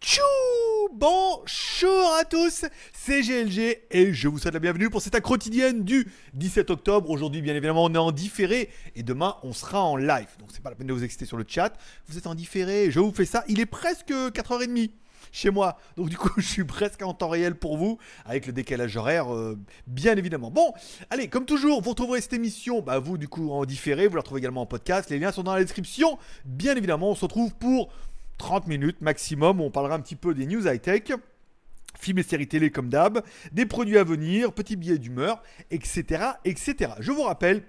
Tchou Bonjour à tous, c'est GLG et je vous souhaite la bienvenue pour cette quotidienne du 17 octobre. Aujourd'hui, bien évidemment, on est en différé et demain, on sera en live. Donc, c'est pas la peine de vous exciter sur le chat. Vous êtes en différé, je vous fais ça. Il est presque 4h30 chez moi. Donc du coup, je suis presque en temps réel pour vous, avec le décalage horaire, euh, bien évidemment. Bon, allez, comme toujours, vous retrouverez cette émission, bah, vous du coup en différé, vous la retrouvez également en podcast. Les liens sont dans la description. Bien évidemment, on se retrouve pour 30 minutes maximum. On parlera un petit peu des news high-tech films et séries télé comme d'hab, des produits à venir, petits billets d'humeur, etc., etc. Je vous rappelle,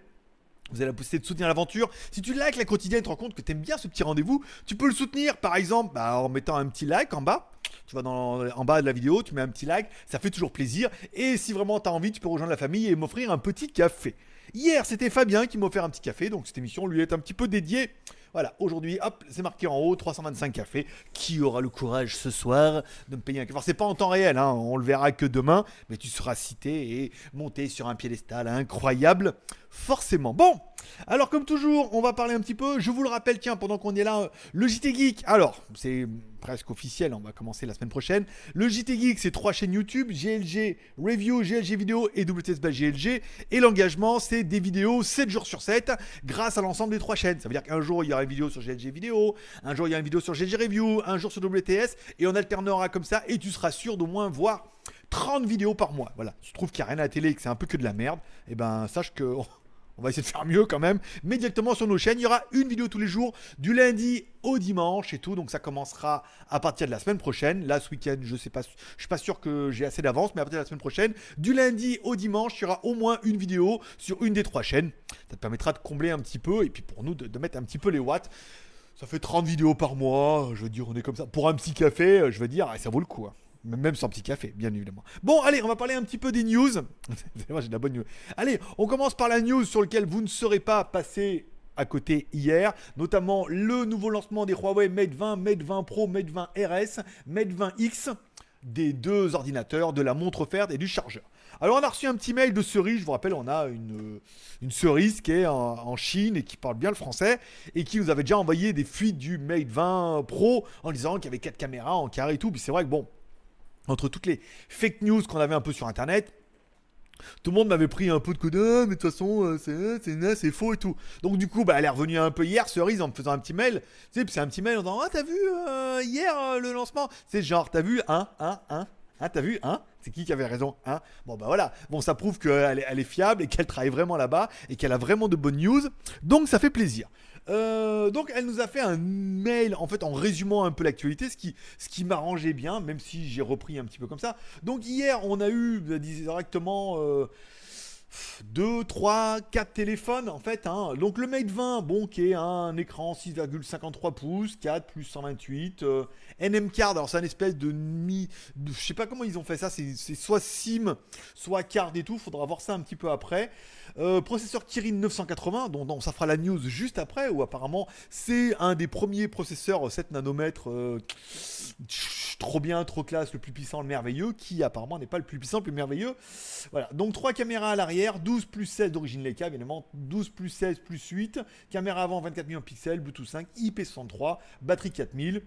vous avez la possibilité de soutenir l'aventure. Si tu likes la quotidienne, tu te rends compte que tu aimes bien ce petit rendez-vous, tu peux le soutenir par exemple bah, en mettant un petit like en bas. Tu vas dans, en bas de la vidéo, tu mets un petit like, ça fait toujours plaisir. Et si vraiment tu as envie, tu peux rejoindre la famille et m'offrir un petit café. Hier, c'était Fabien qui m'a offert un petit café, donc cette émission lui est un petit peu dédiée. Voilà, aujourd'hui, hop, c'est marqué en haut, 325 cafés. Qui aura le courage ce soir de me payer un café? Alors, c'est pas en temps réel, hein, on le verra que demain, mais tu seras cité et monté sur un piédestal incroyable, forcément. Bon, alors comme toujours, on va parler un petit peu, je vous le rappelle, tiens, pendant qu'on est là, le JT Geek, alors, c'est presque officiel, on va commencer la semaine prochaine. Le JT Geek, c'est trois chaînes YouTube, GLG Review, GLG Vidéo et WTS GLG. Et l'engagement, c'est des vidéos 7 jours sur 7 grâce à l'ensemble des trois chaînes. Ça veut dire qu'un jour, il y aura une vidéo sur GLG Vidéo, un jour, il y a une vidéo sur GLG Review, un jour sur WTS, et on alternera comme ça, et tu seras sûr d'au moins voir 30 vidéos par mois. Voilà, tu trouves qu'il n'y a rien à la télé et que c'est un peu que de la merde, et eh ben sache que on va essayer de faire mieux quand même. Mais directement sur nos chaînes, il y aura une vidéo tous les jours, du lundi au dimanche et tout. Donc ça commencera à partir de la semaine prochaine. Là, ce week-end, je sais pas, je suis pas sûr que j'ai assez d'avance, mais à partir de la semaine prochaine, du lundi au dimanche, il y aura au moins une vidéo sur une des trois chaînes. Ça te permettra de combler un petit peu et puis pour nous de, mettre un petit peu les watts. Ça fait 30 vidéos par mois. Je veux dire, on est comme ça. Pour un petit café, je veux dire, ça vaut le coup. Hein. Même sans petit café, bien évidemment. Bon, allez, on va parler un petit peu des news. Moi, j'ai de la bonne news. Allez, on commence par la news sur laquelle vous ne serez pas passé à côté hier, notamment le nouveau lancement des Huawei Mate 20, Mate 20 Pro, Mate 20 RS, Mate 20X, des deux ordinateurs, de la montre offerte et du chargeur. Alors on a reçu un petit mail de Cerise, je vous rappelle, on a une, une Cerise qui est en, en, Chine et qui parle bien le français et qui nous avait déjà envoyé des fuites du Mate 20 Pro en disant qu'il y avait quatre caméras en carré et tout. Puis c'est vrai que bon, entre toutes les fake news qu'on avait un peu sur internet, tout le monde m'avait pris un peu de code, ah, mais de toute façon, euh, c'est c'est faux et tout. Donc du coup, bah, elle est revenue un peu hier, cerise, en me faisant un petit mail. Tu c'est un petit mail en disant, ah, t'as vu euh, hier euh, le lancement? C'est genre, t'as vu, hein, hein, hein? Hein, t'as vu Hein? C'est qui qui avait raison Hein? Bon, bah voilà. Bon, ça prouve qu'elle elle est fiable et qu'elle travaille vraiment là-bas et qu'elle a vraiment de bonnes news. Donc, ça fait plaisir. Euh, donc elle nous a fait un mail en fait en résumant un peu l'actualité, ce qui, ce qui m'arrangeait bien, même si j'ai repris un petit peu comme ça. Donc hier on a eu bah, directement euh, 2, 3, 4 téléphones en fait. Hein. Donc le Mate 20, bon, qui est un écran 6,53 pouces, 4 plus 128. Euh, NM Card, alors c'est un espèce de mi. je sais pas comment ils ont fait ça, c'est soit SIM, soit card et tout. Faudra voir ça un petit peu après. Euh, processeur Kirin 980, dont, ça fera la news juste après, où apparemment c'est un des premiers processeurs 7 nanomètres. Euh, trop bien, trop classe, le plus puissant, le merveilleux, qui apparemment n'est pas le plus puissant, le plus merveilleux. Voilà, donc 3 caméras à l'arrière, 12 plus 16 d'origine Leica, évidemment, 12 plus 16 plus 8, caméra avant 24 millions de pixels, Bluetooth 5, IP63, batterie 4000,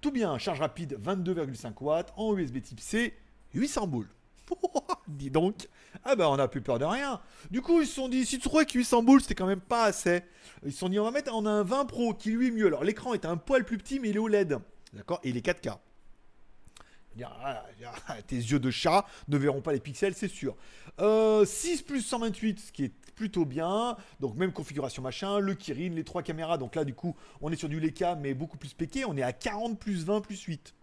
tout bien, charge rapide 22,5 watts, en USB type C, 800 boules. Dis donc, ah ben on a plus peur de rien. Du coup ils se sont dit, si tu trouvais que 800 boules c'était quand même pas assez, ils se sont dit on va mettre, on a un 20 Pro qui lui est mieux. Alors l'écran est un poil plus petit mais il est OLED, d'accord, et il est 4K. Tes yeux de chat ne verront pas les pixels, c'est sûr. 6 euh, plus 128, ce qui est plutôt bien. Donc même configuration machin, le Kirin, les trois caméras. Donc là du coup, on est sur du Leica mais beaucoup plus péqué. On est à 40 plus 20 plus 8.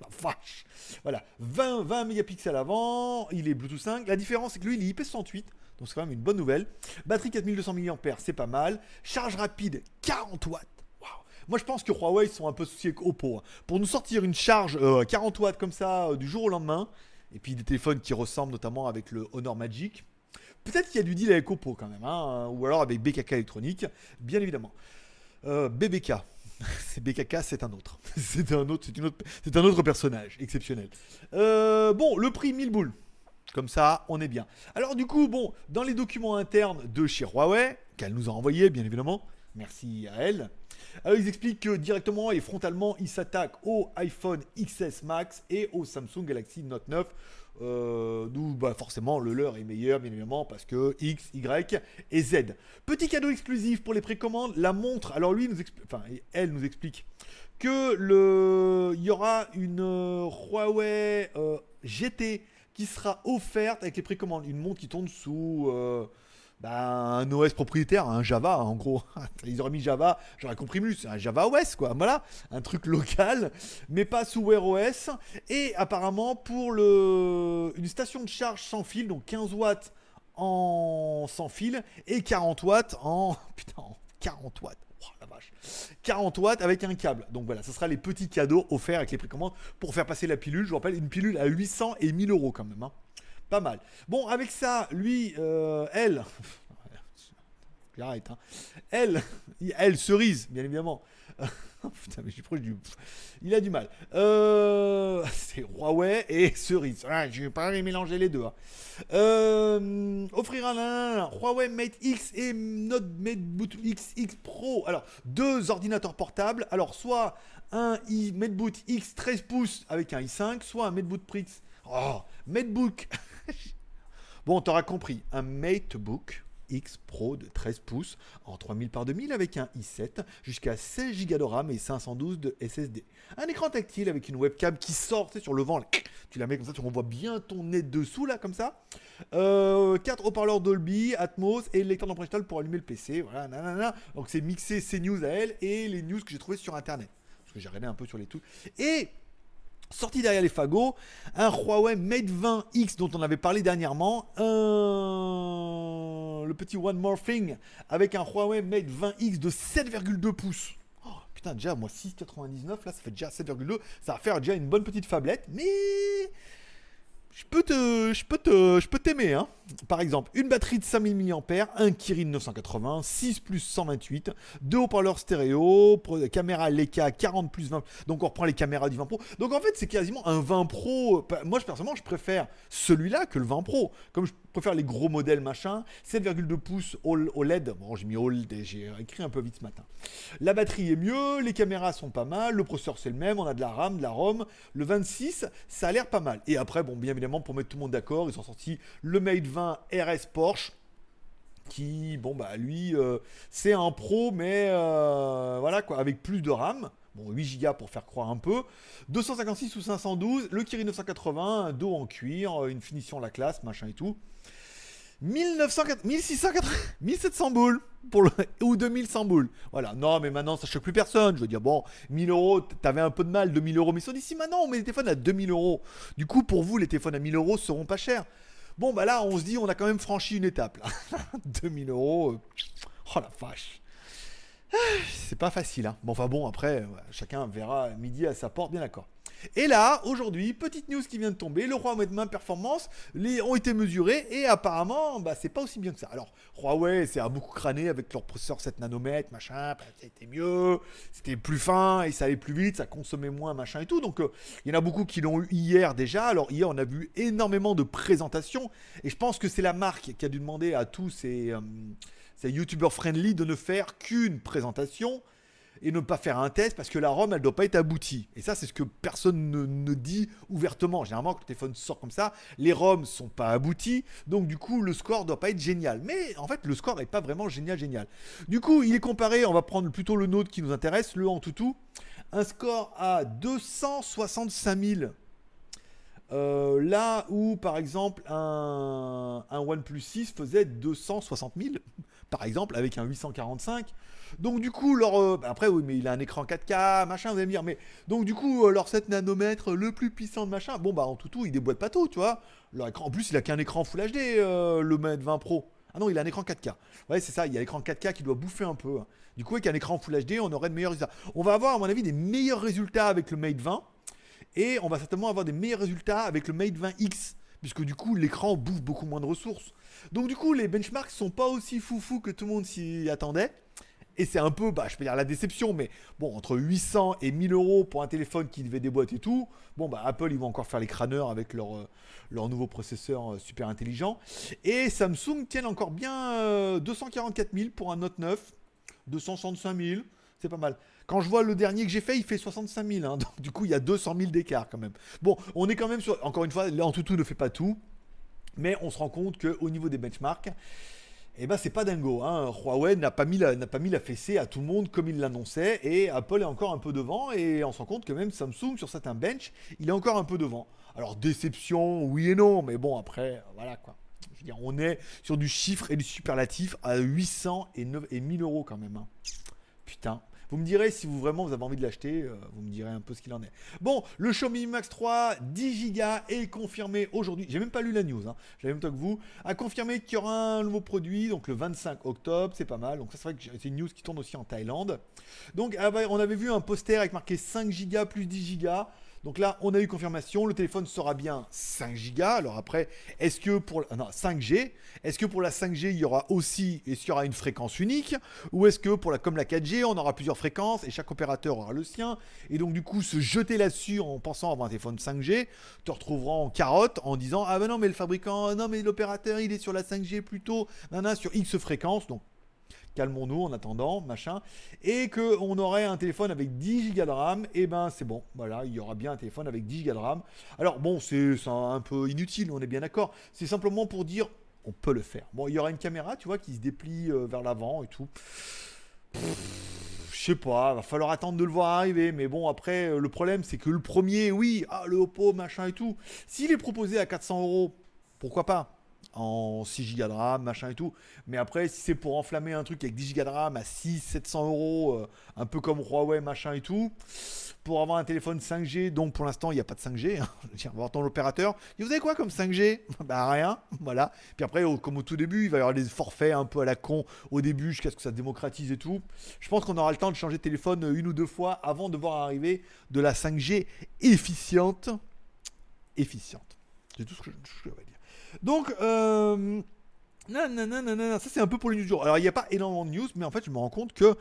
La vache. Voilà, 20, 20 mégapixels avant, il est Bluetooth 5. La différence c'est que lui il est IP108. Donc c'est quand même une bonne nouvelle. Batterie 4200 mAh, c'est pas mal. Charge rapide 40 watts. Moi, je pense que Huawei sont un peu souciés avec Oppo. Hein. Pour nous sortir une charge 40 euh, watts comme ça euh, du jour au lendemain, et puis des téléphones qui ressemblent notamment avec le Honor Magic. Peut-être qu'il y a du deal avec Oppo quand même, hein, ou alors avec BKK électronique, bien évidemment. Euh, BBK. c'est BKK, c'est un autre. c'est un autre, c'est une autre, c'est un autre personnage exceptionnel. Euh, bon, le prix 1000 boules. Comme ça, on est bien. Alors du coup, bon, dans les documents internes de chez Huawei, qu'elle nous a envoyé, bien évidemment, merci à elle. Alors ils expliquent que directement et frontalement, ils s'attaquent au iPhone XS Max et au Samsung Galaxy Note 9. Euh, D'où bah, forcément le leur est meilleur bien évidemment parce que X, Y et Z. Petit cadeau exclusif pour les précommandes, la montre. Alors lui nous enfin elle nous explique que il y aura une euh, Huawei euh, GT qui sera offerte avec les précommandes. Une montre qui tourne sous euh, bah, un OS propriétaire, un Java en gros. Ils auraient mis Java, j'aurais compris c'est un Java OS quoi. Voilà, un truc local, mais pas sous Wear OS. Et apparemment pour le, une station de charge sans fil, donc 15 watts en sans fil et 40 watts en putain 40 watts. Oh, la vache. 40 watts avec un câble. Donc voilà, ce sera les petits cadeaux offerts avec les précommandes pour faire passer la pilule. Je vous rappelle, une pilule à 800 et 1000 euros quand même. Hein. Pas mal. Bon, avec ça, lui, euh, elle. J'arrête, hein. Elle, elle, cerise, bien évidemment. Putain, mais suis proche du. Il a du mal. Euh, c'est Huawei et cerise. Ah, je vais pas les mélanger les deux. Hein. Euh, offrir un, Huawei Mate X et Note MateBook XX Pro. Alors, deux ordinateurs portables. Alors, soit un MateBook X 13 pouces avec un i5, soit un MateBook X. Oh, MateBook. Bon, t'auras compris. Un MateBook X Pro de 13 pouces en 3000 par 2000 avec un i7 jusqu'à 16 Go de RAM et 512 de SSD. Un écran tactile avec une webcam qui sort sur le vent. Tu la mets comme ça, tu revois bien ton nez dessous là comme ça. Euh, 4 haut-parleurs Dolby, Atmos et le lecteur d'empreinte digitale pour allumer le PC. Voilà. Donc c'est mixé ces news à elle et les news que j'ai trouvées sur internet. Parce que j'ai regardé un peu sur les tout. Et Sorti derrière les fagots, un Huawei Mate 20X dont on avait parlé dernièrement, le petit One More Thing avec un Huawei Mate 20X de 7,2 pouces. Oh, putain, déjà, moi 6,99, là ça fait déjà 7,2, ça va faire déjà une bonne petite fablette, mais je peux te, je peux te, je peux t'aimer, hein. Par exemple, une batterie de 5000 mAh, un Kirin 980, 6 plus 128, deux haut-parleurs stéréo, caméra Leica 40 plus 20. Donc on reprend les caméras du 20 Pro. Donc en fait, c'est quasiment un 20 Pro. Moi, personnellement, je préfère celui-là que le 20 Pro. Comme je préfère les gros modèles machin, 7,2 pouces OLED. Bon, j'ai mis OLED, j'ai écrit un peu vite ce matin. La batterie est mieux, les caméras sont pas mal, le processeur c'est le même, on a de la RAM, de la ROM. Le 26, ça a l'air pas mal. Et après, bon, bien évidemment, pour mettre tout le monde d'accord, ils ont sorti le Mate 20 RS Porsche qui, bon bah lui, euh, c'est un pro, mais euh, voilà quoi, avec plus de RAM. Bon, 8 Go pour faire croire un peu. 256 ou 512, le Kirin 980, un dos en cuir, une finition la classe, machin et tout. 1980, 1680, 1700 boules pour ou 2100 boules. Voilà. Non, mais maintenant ça choque plus personne. Je veux dire, bon, 1000 euros, t'avais un peu de mal, 2000 euros. Mais ils sont d'ici maintenant, on met des téléphones à 2000 euros. Du coup, pour vous, les téléphones à 1000 euros seront pas chers. Bon, bah là, on se dit, on a quand même franchi une étape. Là. 2000 euros. Euh, oh la vache. C'est pas facile. Hein. Bon, enfin bon, après, chacun verra midi à sa porte, bien d'accord. Et là, aujourd'hui, petite news qui vient de tomber, le Huawei main performance les, ont été mesurés et apparemment, bah, c'est pas aussi bien que ça. Alors, Huawei, c'est a beaucoup crâné avec leur processeur 7 nanomètres, machin, bah, été mieux, c'était plus fin et ça allait plus vite, ça consommait moins, machin et tout. Donc, euh, il y en a beaucoup qui l'ont eu hier déjà. Alors, hier, on a vu énormément de présentations et je pense que c'est la marque qui a dû demander à tous ces, euh, ces YouTubers friendly de ne faire qu'une présentation et ne pas faire un test parce que la ROM elle doit pas être aboutie. Et ça c'est ce que personne ne, dit ouvertement. Généralement quand le téléphone sort comme ça, les ROMs sont pas aboutis, donc du coup le score doit pas être génial. Mais en fait le score n'est pas vraiment génial génial. Du coup il est comparé, on va prendre plutôt le Note qui nous intéresse, le Antutu, un score à 265 000. Euh, là où, par exemple, un, un OnePlus 6 faisait 260 000, par exemple, avec un 845. Donc du coup, leur, euh, bah, après oui, mais il a un écran 4K, machin, vous allez me dire, mais donc du coup, euh, leur 7 nanomètres, le plus puissant de machin, bon bah en tout tout, il déboîte pas tout, tu vois. En plus, il a qu'un écran Full HD, euh, le Mate 20 Pro. Ah non, il a un écran 4K. Ouais, c'est ça, il y a l'écran 4K qui doit bouffer un peu. Hein. Du coup, avec un écran Full HD, on aurait de meilleurs résultats. On va avoir, à mon avis, des meilleurs résultats avec le Mate 20. Et on va certainement avoir des meilleurs résultats avec le Mate 20X. Puisque du coup, l'écran bouffe beaucoup moins de ressources. Donc du coup, les benchmarks sont pas aussi foufou que tout le monde s'y attendait. Et c'est un peu, bah, je peux dire la déception, mais bon, entre 800 et 1000 euros pour un téléphone qui devait déboîter et tout, bon, bah, Apple, ils vont encore faire les crâneurs avec leur, euh, leur nouveau processeur euh, super intelligent. Et Samsung tiennent encore bien 244 000 pour un Note 9, 265 000, c'est pas mal. Quand je vois le dernier que j'ai fait, il fait 65 000. Hein, donc, du coup, il y a 200 000 d'écart quand même. Bon, on est quand même sur. Encore une fois, là, ne fait pas tout. Mais on se rend compte qu'au niveau des benchmarks, eh ben c'est pas dingo. Hein. Huawei n'a pas, mis la, n'a pas mis la fessée à tout le monde comme il l'annonçait et Apple est encore un peu devant et on se rend compte que même Samsung sur certains bench, il est encore un peu devant. Alors déception, oui et non, mais bon après, voilà quoi. Je veux dire, on est sur du chiffre et du superlatif à 800 et, 9, et 1000 euros quand même. Hein. Putain. Vous me direz si vous vraiment vous avez envie de l'acheter, euh, vous me direz un peu ce qu'il en est. Bon, le Xiaomi Max 3 10 Go est confirmé aujourd'hui. J'ai même pas lu la news, hein. j'avais même temps que vous. A confirmé qu'il y aura un nouveau produit, donc le 25 octobre, c'est pas mal. Donc ça c'est vrai que c'est une news qui tourne aussi en Thaïlande. Donc ah on avait vu un poster avec marqué 5 Go plus 10 Go. Donc là, on a eu confirmation, le téléphone sera bien 5 Go. Alors après, est-ce que pour non, 5G, est-ce que pour la 5G, il y aura aussi est-ce y aura une fréquence unique? Ou est-ce que pour la comme la 4G, on aura plusieurs fréquences et chaque opérateur aura le sien? Et donc du coup se jeter là-dessus en pensant avoir un téléphone 5G, te retrouveras en carotte en disant "Ah ben non, mais le fabricant, non mais l'opérateur, il est sur la 5G plutôt, non, sur X fréquences." Donc calmons-nous en attendant, machin, et qu'on aurait un téléphone avec 10 Go de RAM, et eh ben c'est bon, voilà, il y aura bien un téléphone avec 10 Go de RAM. Alors bon, c'est un peu inutile, on est bien d'accord, c'est simplement pour dire, on peut le faire. Bon, il y aura une caméra, tu vois, qui se déplie euh, vers l'avant et tout. Je sais pas, va falloir attendre de le voir arriver, mais bon, après, euh, le problème, c'est que le premier, oui, ah, le Oppo, machin et tout, s'il est proposé à 400 euros, pourquoi pas? En 6 Go de RAM, machin et tout. Mais après, si c'est pour enflammer un truc avec 10 Go de RAM à 6, 700 euros, euh, un peu comme Huawei, machin et tout, pour avoir un téléphone 5G, donc pour l'instant, il n'y a pas de 5G. Hein. Tiens, voir ton opérateur. vous avez quoi comme 5G Bah rien, voilà. Puis après, comme au tout début, il va y avoir des forfaits un peu à la con au début, jusqu'à ce que ça démocratise et tout. Je pense qu'on aura le temps de changer de téléphone une ou deux fois avant de voir arriver de la 5G efficiente. Efficiente. C'est tout ce que je, vais dire. Donc, euh, non, ça c'est un peu pour les news du jour. Alors, il n'y a pas énormément de news, mais en fait, je me rends compte que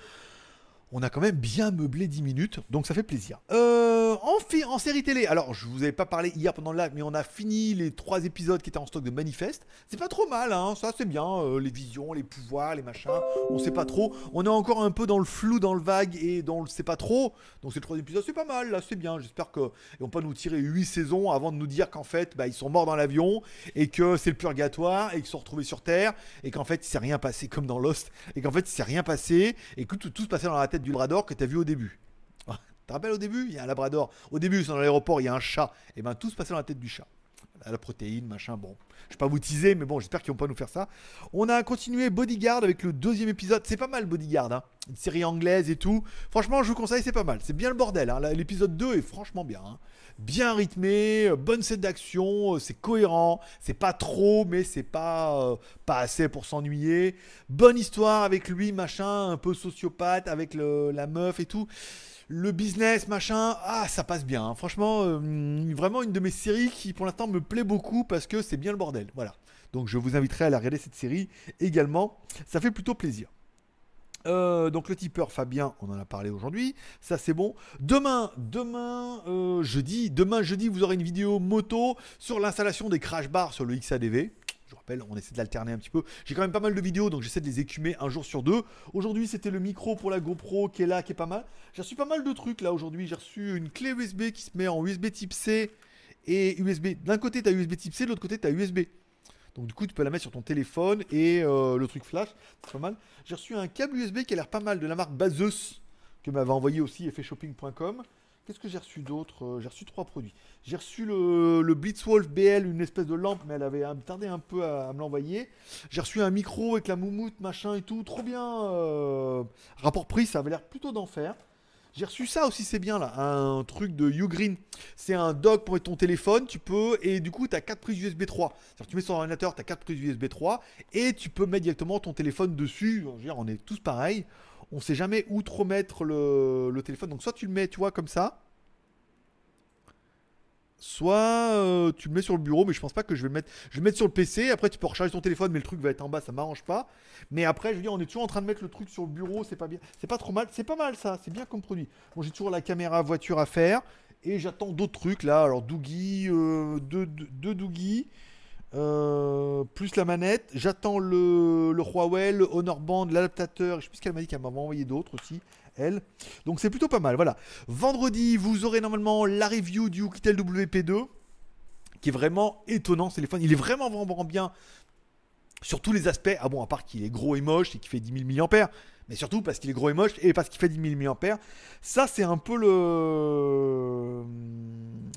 on a quand même bien meublé 10 minutes, donc ça fait plaisir. Euh, en, en, série télé, alors je vous avais pas parlé hier pendant le live, mais on a fini les trois épisodes qui étaient en stock de Manifest. C'est pas trop mal, hein, ça c'est bien, euh, les visions, les pouvoirs, les machins, on sait pas trop. On est encore un peu dans le flou, dans le vague et dans le sait pas trop. Donc ces trois épisodes, c'est pas mal, là c'est bien. J'espère qu'ils vont pas nous tirer 8 saisons avant de nous dire qu'en fait, bah, ils sont morts dans l'avion et que c'est le purgatoire et qu'ils sont retrouvés sur Terre et qu'en fait il rien passé comme dans Lost et qu'en fait il rien passé et que tout se passait dans la tête du Labrador que tu as vu au début. Tu te rappelles au début? Il y a un Labrador. Au début, dans l'aéroport, il y a un chat. Et ben tout se passait dans la tête du chat. La protéine, machin, bon. Je vais pas vous teaser, mais bon, j'espère qu'ils vont pas nous faire ça. On a continué Bodyguard avec le deuxième épisode. C'est pas mal, Bodyguard, hein. Une série anglaise et tout. Franchement, je vous conseille, c'est pas mal. C'est bien le bordel. Hein. L'épisode 2 est franchement bien. Hein. Bien rythmé, euh, bonne scène d'action, euh, c'est cohérent. C'est pas trop, mais c'est pas, euh, pas assez pour s'ennuyer. Bonne histoire avec lui, machin, un peu sociopathe, avec la meuf et tout le business, machin, ah, ça passe bien. Hein. Franchement, euh, vraiment une de mes séries qui pour l'instant me plaît beaucoup parce que c'est bien le bordel. Voilà. Donc je vous inviterai à la regarder cette série également. Ça fait plutôt plaisir. Euh, donc le tipeur Fabien, on en a parlé aujourd'hui, ça c'est bon. Demain, demain euh, jeudi, demain jeudi, vous aurez une vidéo moto sur l'installation des crash bars sur le XADV. Je rappelle, on essaie de l'alterner un petit peu. J'ai quand même pas mal de vidéos, donc j'essaie de les écumer un jour sur deux. Aujourd'hui, c'était le micro pour la GoPro qui est là, qui est pas mal. J'ai reçu pas mal de trucs là aujourd'hui. J'ai reçu une clé USB qui se met en USB type C et USB. D'un côté, tu as USB type C, de l'autre côté, tu as USB. Donc du coup, tu peux la mettre sur ton téléphone et euh, le truc flash, c'est pas mal. J'ai reçu un câble USB qui a l'air pas mal de la marque Bazeus que m'avait envoyé aussi effetshopping.com. Qu'est-ce que j'ai reçu d'autre euh, J'ai reçu trois produits. J'ai reçu le, Blitzwolf BL, une espèce de lampe, mais elle avait tardé un peu à, me l'envoyer. J'ai reçu un micro avec la moumoute, machin et tout. Trop bien. Euh, rapport prix, ça avait l'air plutôt d'enfer. J'ai reçu ça aussi, c'est bien là, un truc de Ugreen. C'est un dock pour ton téléphone, tu peux, et du coup, tu as 4 prises USB 3. C'est-à-dire tu mets sur ordinateur, tu as 4 prises USB 3, et tu peux mettre directement ton téléphone dessus. On est tous pareils on sait jamais où trop mettre le, téléphone. Donc soit tu le mets, tu vois, comme ça. soit euh, tu le mets sur le bureau, mais je pense pas que je vais le mettre. Je vais le mettre sur le PC. Après, tu peux recharger ton téléphone, mais le truc va être en bas, ça m'arrange pas. Mais après, je veux on est toujours en train de mettre le truc sur le bureau, c'est pas bien. C'est pas trop mal. C'est pas mal ça, c'est bien comme produit. Bon, j'ai toujours la caméra voiture à faire. Et j'attends d'autres trucs là. Alors, Doogie, euh, deux, deux, Doogie. Euh, plus la manette. J'attends le, le, Huawei, le Honor Band, l'adaptateur. Je sais plus qu'elle m'a dit qu'elle m'a envoyé d'autres aussi. Elle. Donc c'est plutôt pas mal. Voilà. Vendredi, vous aurez normalement la review du Oukitel WP2 qui est vraiment étonnant ce téléphone. Il est vraiment vraiment bien sur tous les aspects. Ah bon, à part qu'il est gros et moche et qu'il fait 10 000 mAh mais surtout parce qu'il est gros et moche et parce qu'il fait 10 000 mAh. Ça, c'est un peu le.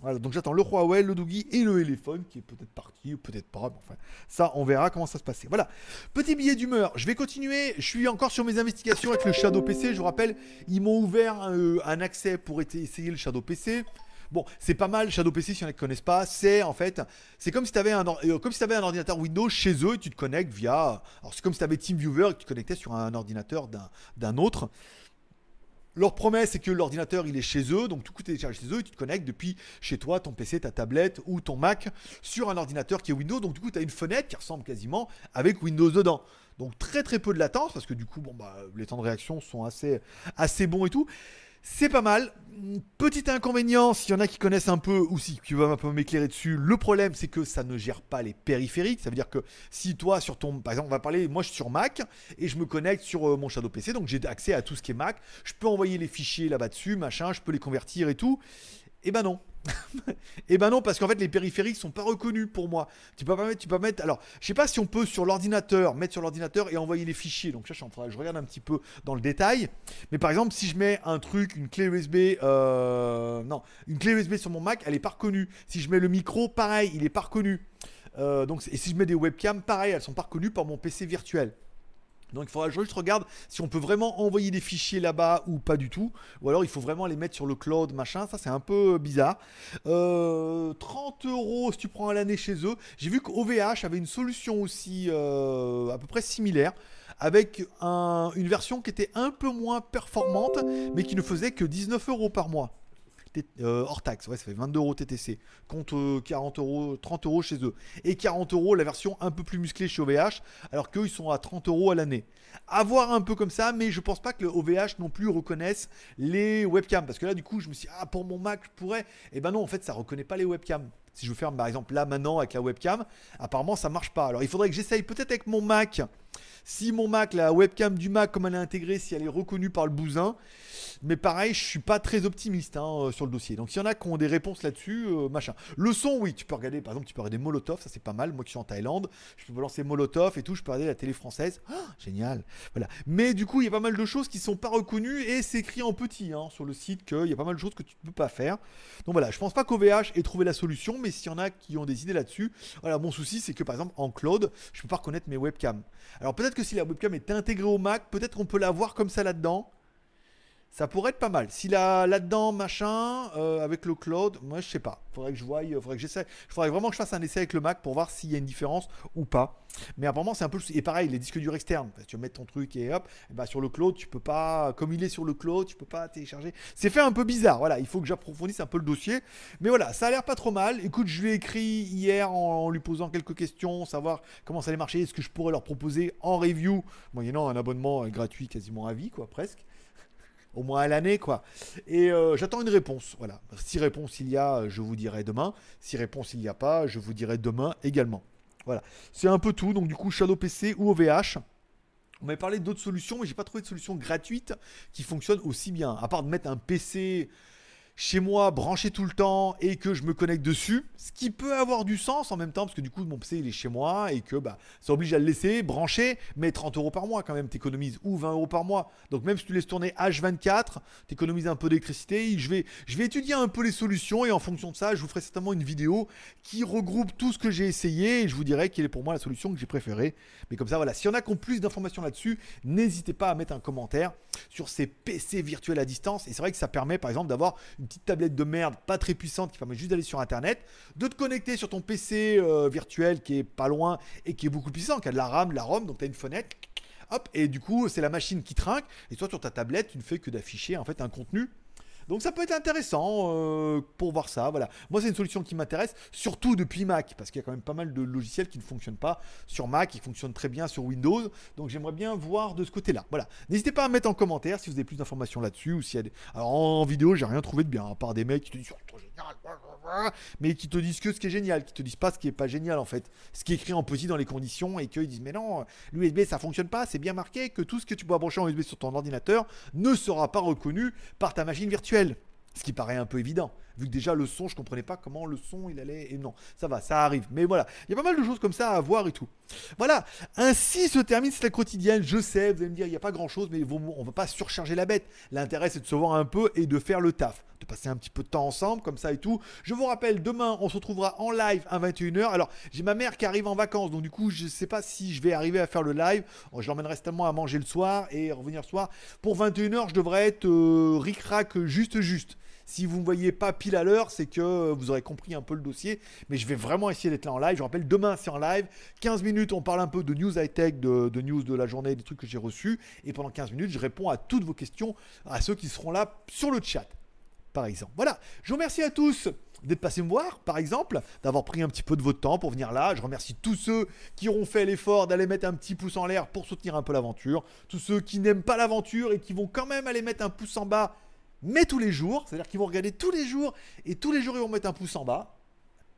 Voilà, donc j'attends le Huawei, le Doogie et le téléphone qui est peut-être parti ou peut-être pas. Mais enfin, ça, on verra comment ça se passe. Voilà. Petit billet d'humeur. Je vais continuer. Je suis encore sur mes investigations avec le Shadow PC. Je vous rappelle, ils m'ont ouvert euh, un accès pour essayer le Shadow PC. Bon, c'est pas mal, Shadow PC, si a qui connaissent pas, c'est en fait, c'est comme si tu avais, un, euh, un ordinateur Windows chez eux et tu te connectes via. Alors, c'est comme si tu avais TeamViewer et tu te connectais sur un ordinateur d'un autre. Leur promesse, c'est que l'ordinateur, il est chez eux, donc tout est téléchargé chez eux, et tu te connectes depuis chez toi, ton PC, ta tablette ou ton Mac sur un ordinateur qui est Windows. Donc du coup, tu as une fenêtre qui ressemble quasiment avec Windows dedans. Donc très très peu de latence, parce que du coup, bah, les temps de réaction sont assez, assez bons et tout. C'est pas mal. Petit inconvénient, s'il y en a qui connaissent un peu ou si tu vas un peu m'éclairer dessus, le problème c'est que ça ne gère pas les périphériques. Ça veut dire que si toi sur ton, par exemple, on va parler, moi je suis sur Mac et je me connecte sur euh, mon Shadow PC, donc j'ai accès à tout ce qui est Mac. Je peux envoyer les fichiers là-bas dessus, machin, je peux les convertir et tout. Et eh ben non. Et eh ben non, parce qu'en fait, les périphériques sont pas reconnus pour moi. Tu peux pas mettre, tu peux mettre. Alors, je sais pas si on peut sur l'ordinateur mettre sur l'ordinateur et envoyer les fichiers. Donc, ça, je, je regarde un petit peu dans le détail. Mais par exemple, si je mets un truc, une clé USB, euh, non, une clé USB sur mon Mac, elle est pas reconnue. Si je mets le micro, pareil, il est pas reconnu. Euh, donc, et si je mets des webcams, pareil, elles sont pas reconnues par mon PC virtuel. Donc il faudra juste regarde si on peut vraiment envoyer des fichiers là-bas ou pas du tout. Ou alors il faut vraiment les mettre sur le cloud, machin. Ça c'est un peu bizarre. 30 euh, euros si tu prends à l'année chez eux. J'ai vu qu'OVH avait une solution aussi euh, à peu près similaire. Avec une version qui était un peu moins performante, mais qui ne faisait que 19 euros par mois. Euh, hors taxe, ouais, ça fait 22 euros TTC, contre 40 euros, 30 euros chez eux. Et 40 euros la version un peu plus musclée chez OVH, alors qu'eux ils sont à 30 euros à l'année. À voir un peu comme ça, mais je pense pas que OVH non plus reconnaisse les webcams. Parce que là, du coup, je me suis dit, ah, pour mon Mac, je pourrais. Et eh ben non, en fait, ça reconnaît pas les webcams. Si je veux faire par exemple là maintenant avec la webcam, apparemment ça marche pas. Alors il faudrait que j'essaye peut-être avec mon Mac. Si mon Mac, la webcam du Mac, comme elle est intégrée, si elle est reconnue par le bousin, mais pareil, je suis pas très optimiste hein, euh, sur le dossier. Donc s'il y en a qui ont des réponses là-dessus, euh, machin. Le son, oui, tu peux regarder, par exemple, tu peux regarder Molotov, ça c'est pas mal. Moi qui suis en Thaïlande, je peux lancer Molotov et tout, je peux regarder la télé française. Ah, génial. Voilà. Mais du coup, il y a pas mal de choses qui sont pas reconnues et c'est écrit en petit hein, sur le site qu'il y a pas mal de choses que tu ne peux pas faire. Donc voilà, je pense pas qu'OVH ait trouvé la solution, mais s'il y en a qui ont des idées là-dessus, voilà, mon souci c'est que par exemple en cloud, je peux pas reconnaître mes webcams. Alors peut-être que si la webcam est intégrée au Mac, peut-être qu'on peut la voir comme ça là-dedans ça pourrait être pas mal. Si là, là-dedans, machin, euh, avec le cloud, moi je sais pas. Faudrait que je voie, faudrait que j'essaie. Faudrait vraiment que je fasse un essai avec le Mac pour voir s'il y a une différence ou pas. Mais apparemment, c'est un peu. Et pareil, les disques durs externes. Tu vas mettre ton truc et hop, bah, sur le cloud, tu peux pas. Comme il est sur le cloud, tu peux pas télécharger. C'est fait un peu bizarre. Voilà, il faut que j'approfondisse un peu le dossier. Mais voilà, ça a l'air pas trop mal. Écoute, je lui ai écrit hier en, lui posant quelques questions, savoir comment ça allait marcher, est-ce que je pourrais leur proposer en review, moyennant un abonnement gratuit quasiment à vie, quoi, presque au moins à l'année, quoi. Et euh, j'attends une réponse. Voilà. Si réponse il y a, je vous dirai demain. Si réponse il n'y a pas, je vous dirai demain également. Voilà. C'est un peu tout. Donc, du coup, Shadow PC ou OVH. On m'avait parlé d'autres solutions, mais j'ai pas trouvé de solution gratuite qui fonctionne aussi bien. À part de mettre un PC chez moi branché tout le temps et que je me connecte dessus, ce qui peut avoir du sens en même temps parce que du coup mon PC il est chez moi et que bah ça oblige à le laisser branché, mais 30 euros par mois quand même t'économises ou 20 euros par mois. Donc même si tu laisses tourner H24, t'économises un peu d'électricité. Je vais, je vais étudier un peu les solutions et en fonction de ça, je vous ferai certainement une vidéo qui regroupe tout ce que j'ai essayé et je vous dirai quelle est pour moi la solution que j'ai préférée. Mais comme ça voilà, s'il y en a qui ont plus d'informations là-dessus, n'hésitez pas à mettre un commentaire sur ces PC virtuels à distance et c'est vrai que ça permet par exemple d'avoir une petite tablette de merde pas très puissante qui permet juste d'aller sur internet, de te connecter sur ton PC euh, virtuel qui est pas loin et qui est beaucoup puissant, qui a de la RAM, de la ROM, donc tu as une fenêtre, hop, et du coup c'est la machine qui trinque, et toi sur ta tablette tu ne fais que d'afficher en fait un contenu Donc ça peut être intéressant euh, pour voir ça. Voilà. Moi, c'est une solution qui m'intéresse, surtout depuis Mac, parce qu'il y a quand même pas mal de logiciels qui ne fonctionnent pas sur Mac, qui fonctionnent très bien sur Windows. Donc j'aimerais bien voir de ce côté-là. Voilà. N'hésitez pas à mettre en commentaire si vous avez plus d'informations là-dessus ou s'il y a des... Alors en vidéo, j'ai rien trouvé de bien, à part des mecs qui te disent oh, génial, mais qui te disent que ce qui est génial, qui te disent pas ce qui est pas génial en fait. Ce qui est écrit en petit dans les conditions et qu'ils disent mais non, l'USB ça fonctionne pas, c'est bien marqué que tout ce que tu peux brancher en USB sur ton ordinateur ne sera pas reconnu par ta machine virtuelle. Ce qui paraît un peu évident, vu que déjà le son, je comprenais pas comment le son il allait. Et non, ça va, ça arrive. Mais voilà, il y a pas mal de choses comme ça à voir et tout. Voilà, ainsi se termine cette quotidienne. Je sais, vous allez me dire, il n'y a pas grand chose, mais on va pas surcharger la bête. L'intérêt, c'est de se voir un peu et de faire le taf, de passer un petit peu de temps ensemble, comme ça et tout. Je vous rappelle, demain, on se retrouvera en live à 21h. Alors, j'ai ma mère qui arrive en vacances, donc du coup, je sais pas si je vais arriver à faire le live. Je l'emmènerai tellement à manger le soir et revenir le soir. Pour 21h, je devrais être euh, ric-rac juste juste. Si vous ne voyez pas pile à l'heure, c'est que vous aurez compris un peu le dossier. Mais je vais vraiment essayer d'être là en live. Je rappelle, demain, c'est en live. 15 minutes, on parle un peu de news high-tech, de, news de la journée, des trucs que j'ai reçus. Et pendant 15 minutes, je réponds à toutes vos questions, à ceux qui seront là sur le chat, par exemple. Voilà. Je vous remercie à tous d'être passés me voir, par exemple, d'avoir pris un petit peu de votre temps pour venir là. Je remercie tous ceux qui auront fait l'effort d'aller mettre un petit pouce en l'air pour soutenir un peu l'aventure. Tous ceux qui n'aiment pas l'aventure et qui vont quand même aller mettre un pouce en bas mais tous les jours, c'est-à-dire qu'ils vont regarder tous les jours, et tous les jours ils vont mettre un pouce en bas.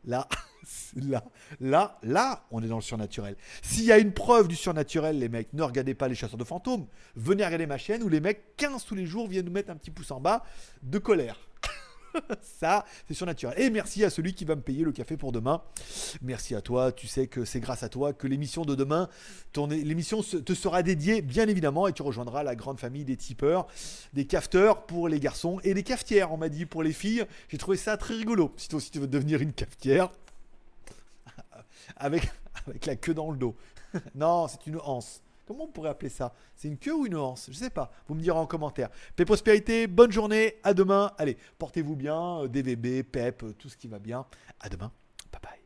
Là, là, là, là, on est dans le surnaturel. S'il y a une preuve du surnaturel, les mecs, ne regardez pas les chasseurs de fantômes. Venez regarder ma chaîne où les mecs, 15 tous les jours, viennent nous mettre un petit pouce en bas de colère. ça, c'est surnaturel. Et merci à celui qui va me payer le café pour demain. Merci à toi. Tu sais que c'est grâce à toi que l'émission de demain, l'émission te sera dédiée, bien évidemment, et tu rejoindras la grande famille des tipeurs, des cafeteurs pour les garçons et des cafetières, on m'a dit, pour les filles. J'ai trouvé ça très rigolo. Si toi aussi tu veux devenir une cafetière, avec, avec la queue dans le dos. non, c'est une anse. Comment on pourrait appeler ça? C'est une queue ou une nuance Je sais pas. Vous me direz en commentaire. Paix prospérité, bonne journée, à demain. Allez, portez-vous bien, euh, DVB, PEP, euh, tout ce qui va bien. À demain. Bye bye.